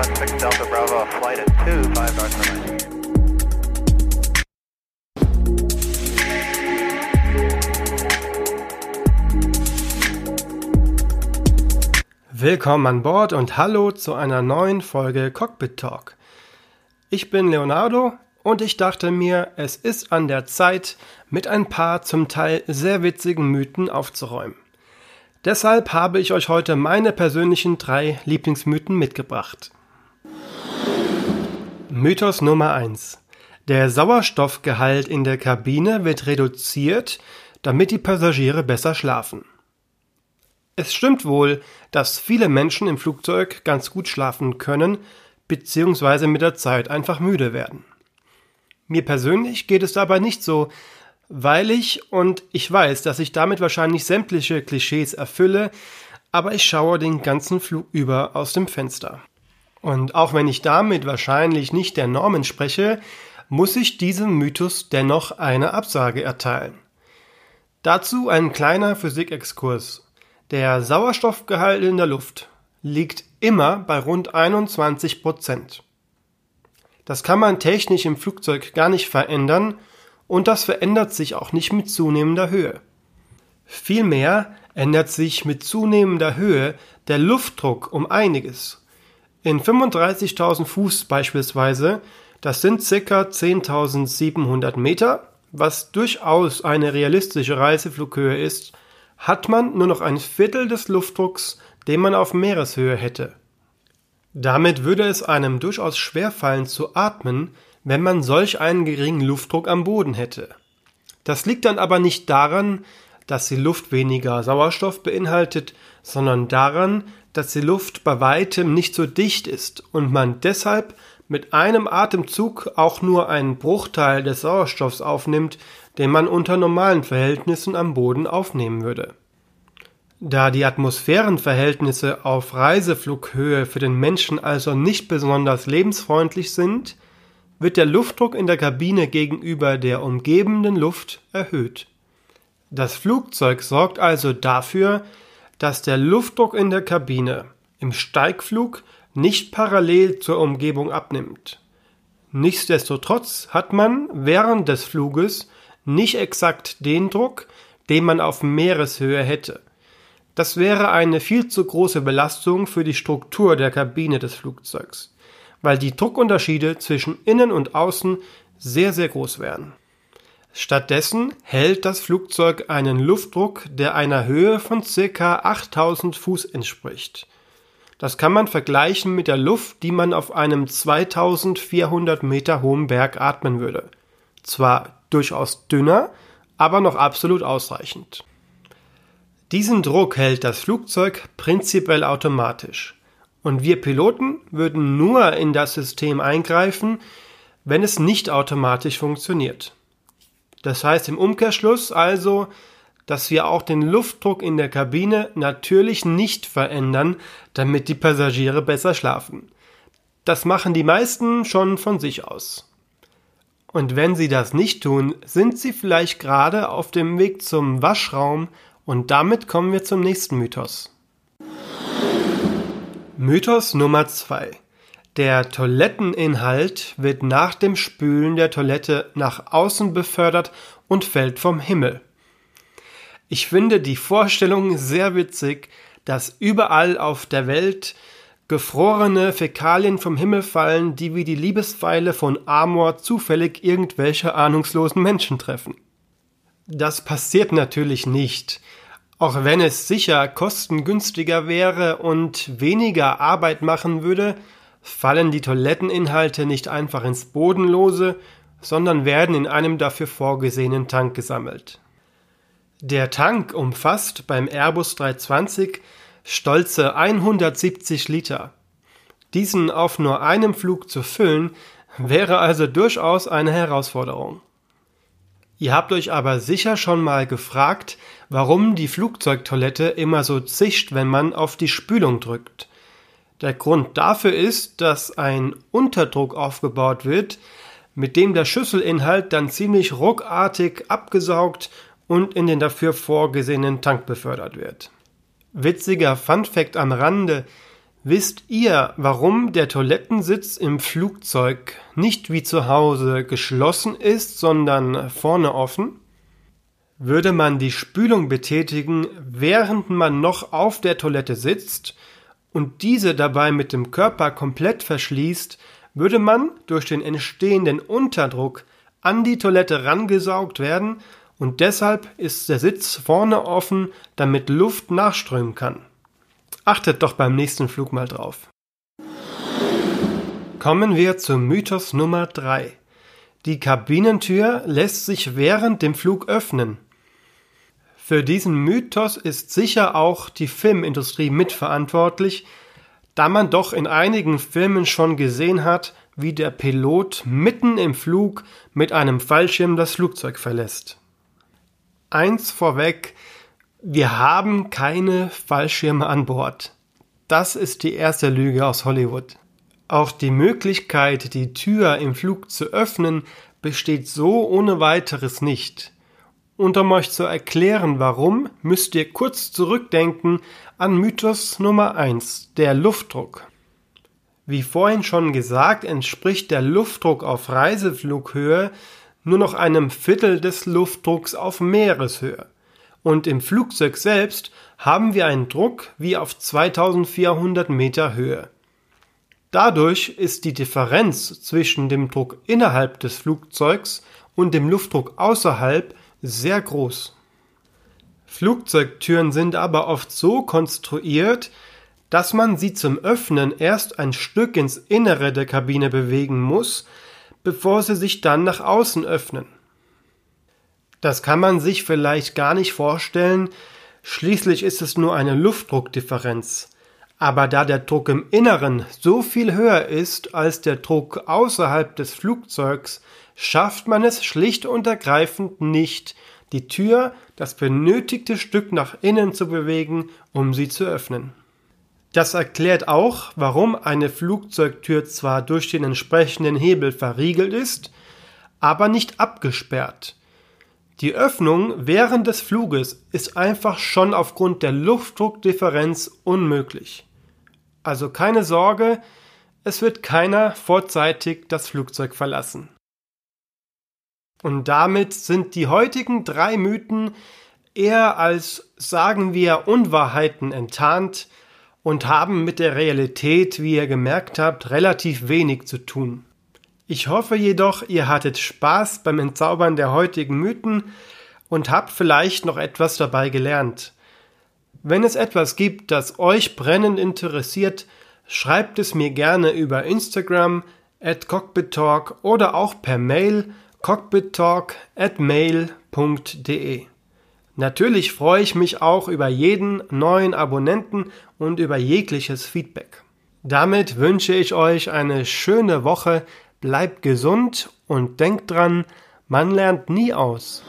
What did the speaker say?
316 Delta Bravo, flight at 2, 5 North. Willkommen an Bord und hallo zu einer neuen Folge Cockpit Talk. Ich bin Leonardo und ich dachte mir, es ist an der Zeit, mit ein paar zum Teil sehr witzigen Mythen aufzuräumen. Deshalb habe ich euch heute meine persönlichen drei Lieblingsmythen mitgebracht. Mythos Nummer 1. Der Sauerstoffgehalt in der Kabine wird reduziert, damit die Passagiere besser schlafen. Es stimmt wohl, dass viele Menschen im Flugzeug ganz gut schlafen können, beziehungsweise mit der Zeit einfach müde werden. Mir persönlich geht es dabei nicht so, weil ich, und ich weiß, dass ich damit wahrscheinlich sämtliche Klischees erfülle, aber ich schaue den ganzen Flug über aus dem Fenster. Und auch wenn ich damit wahrscheinlich nicht der Norm entspreche, muss ich diesem Mythos dennoch eine Absage erteilen. Dazu ein kleiner Physikexkurs. Der Sauerstoffgehalt in der Luft liegt immer bei rund 21 Prozent. Das kann man technisch im Flugzeug gar nicht verändern und das verändert sich auch nicht mit zunehmender Höhe. Vielmehr ändert sich mit zunehmender Höhe der Luftdruck um einiges. In 35.000 Fuß beispielsweise, das sind ca. 10.700 Meter, was durchaus eine realistische Reiseflughöhe ist, hat man nur noch ein Viertel des Luftdrucks, den man auf Meereshöhe hätte. Damit würde es einem durchaus schwerfallen zu atmen, wenn man solch einen geringen Luftdruck am Boden hätte. Das liegt dann aber nicht daran, dass die Luft weniger Sauerstoff beinhaltet, sondern daran, dass die Luft bei weitem nicht so dicht ist und man deshalb mit einem Atemzug auch nur einen Bruchteil des Sauerstoffs aufnimmt, den man unter normalen Verhältnissen am Boden aufnehmen würde. Da die Atmosphärenverhältnisse auf Reiseflughöhe für den Menschen also nicht besonders lebensfreundlich sind, wird der Luftdruck in der Kabine gegenüber der umgebenden Luft erhöht. Das Flugzeug sorgt also dafür, dass der Luftdruck in der Kabine im Steigflug nicht parallel zur Umgebung abnimmt. Nichtsdestotrotz hat man während des Fluges nicht exakt den Druck, den man auf Meereshöhe hätte. Das wäre eine viel zu große Belastung für die Struktur der Kabine des Flugzeugs, weil die Druckunterschiede zwischen innen und außen sehr, sehr groß wären. Stattdessen hält das Flugzeug einen Luftdruck, der einer Höhe von ca. 8000 Fuß entspricht. Das kann man vergleichen mit der Luft, die man auf einem 2400 Meter hohen Berg atmen würde. Zwar durchaus dünner, aber noch absolut ausreichend. Diesen Druck hält das Flugzeug prinzipiell automatisch. Und wir Piloten würden nur in das System eingreifen, wenn es nicht automatisch funktioniert. Das heißt im Umkehrschluss also, dass wir auch den Luftdruck in der Kabine natürlich nicht verändern, damit die Passagiere besser schlafen. Das machen die meisten schon von sich aus. Und wenn sie das nicht tun, sind sie vielleicht gerade auf dem Weg zum Waschraum und damit kommen wir zum nächsten Mythos. Mythos Nummer 2. Der Toiletteninhalt wird nach dem Spülen der Toilette nach außen befördert und fällt vom Himmel. Ich finde die Vorstellung sehr witzig, dass überall auf der Welt gefrorene Fäkalien vom Himmel fallen, die wie die Liebespfeile von Amor zufällig irgendwelche ahnungslosen Menschen treffen. Das passiert natürlich nicht. Auch wenn es sicher kostengünstiger wäre und weniger Arbeit machen würde, fallen die Toiletteninhalte nicht einfach ins Bodenlose, sondern werden in einem dafür vorgesehenen Tank gesammelt. Der Tank umfasst beim Airbus 320 stolze 170 Liter. Diesen auf nur einem Flug zu füllen, wäre also durchaus eine Herausforderung. Ihr habt euch aber sicher schon mal gefragt, warum die Flugzeugtoilette immer so zischt, wenn man auf die Spülung drückt. Der Grund dafür ist, dass ein Unterdruck aufgebaut wird, mit dem der Schüsselinhalt dann ziemlich ruckartig abgesaugt und in den dafür vorgesehenen Tank befördert wird. Witziger Funfact am Rande, Wisst ihr, warum der Toilettensitz im Flugzeug nicht wie zu Hause geschlossen ist, sondern vorne offen? Würde man die Spülung betätigen, während man noch auf der Toilette sitzt und diese dabei mit dem Körper komplett verschließt, würde man durch den entstehenden Unterdruck an die Toilette rangesaugt werden und deshalb ist der Sitz vorne offen, damit Luft nachströmen kann. Achtet doch beim nächsten Flug mal drauf. Kommen wir zum Mythos Nummer 3. Die Kabinentür lässt sich während dem Flug öffnen. Für diesen Mythos ist sicher auch die Filmindustrie mitverantwortlich, da man doch in einigen Filmen schon gesehen hat, wie der Pilot mitten im Flug mit einem Fallschirm das Flugzeug verlässt. Eins vorweg, wir haben keine Fallschirme an Bord. Das ist die erste Lüge aus Hollywood. Auch die Möglichkeit, die Tür im Flug zu öffnen, besteht so ohne weiteres nicht. Und um euch zu erklären, warum, müsst ihr kurz zurückdenken an Mythos Nummer 1, der Luftdruck. Wie vorhin schon gesagt, entspricht der Luftdruck auf Reiseflughöhe nur noch einem Viertel des Luftdrucks auf Meereshöhe und im Flugzeug selbst haben wir einen Druck wie auf 2400 Meter Höhe. Dadurch ist die Differenz zwischen dem Druck innerhalb des Flugzeugs und dem Luftdruck außerhalb sehr groß. Flugzeugtüren sind aber oft so konstruiert, dass man sie zum Öffnen erst ein Stück ins Innere der Kabine bewegen muss, bevor sie sich dann nach außen öffnen. Das kann man sich vielleicht gar nicht vorstellen, schließlich ist es nur eine Luftdruckdifferenz. Aber da der Druck im Inneren so viel höher ist als der Druck außerhalb des Flugzeugs, schafft man es schlicht und ergreifend nicht, die Tür das benötigte Stück nach innen zu bewegen, um sie zu öffnen. Das erklärt auch, warum eine Flugzeugtür zwar durch den entsprechenden Hebel verriegelt ist, aber nicht abgesperrt. Die Öffnung während des Fluges ist einfach schon aufgrund der Luftdruckdifferenz unmöglich. Also keine Sorge, es wird keiner vorzeitig das Flugzeug verlassen. Und damit sind die heutigen drei Mythen eher als, sagen wir, Unwahrheiten enttarnt und haben mit der Realität, wie ihr gemerkt habt, relativ wenig zu tun. Ich hoffe jedoch, ihr hattet Spaß beim Entzaubern der heutigen Mythen und habt vielleicht noch etwas dabei gelernt. Wenn es etwas gibt, das euch brennend interessiert, schreibt es mir gerne über Instagram at cockpittalk oder auch per Mail cockpittalk at mail.de. Natürlich freue ich mich auch über jeden neuen Abonnenten und über jegliches Feedback. Damit wünsche ich euch eine schöne Woche Bleibt gesund und denkt dran, man lernt nie aus.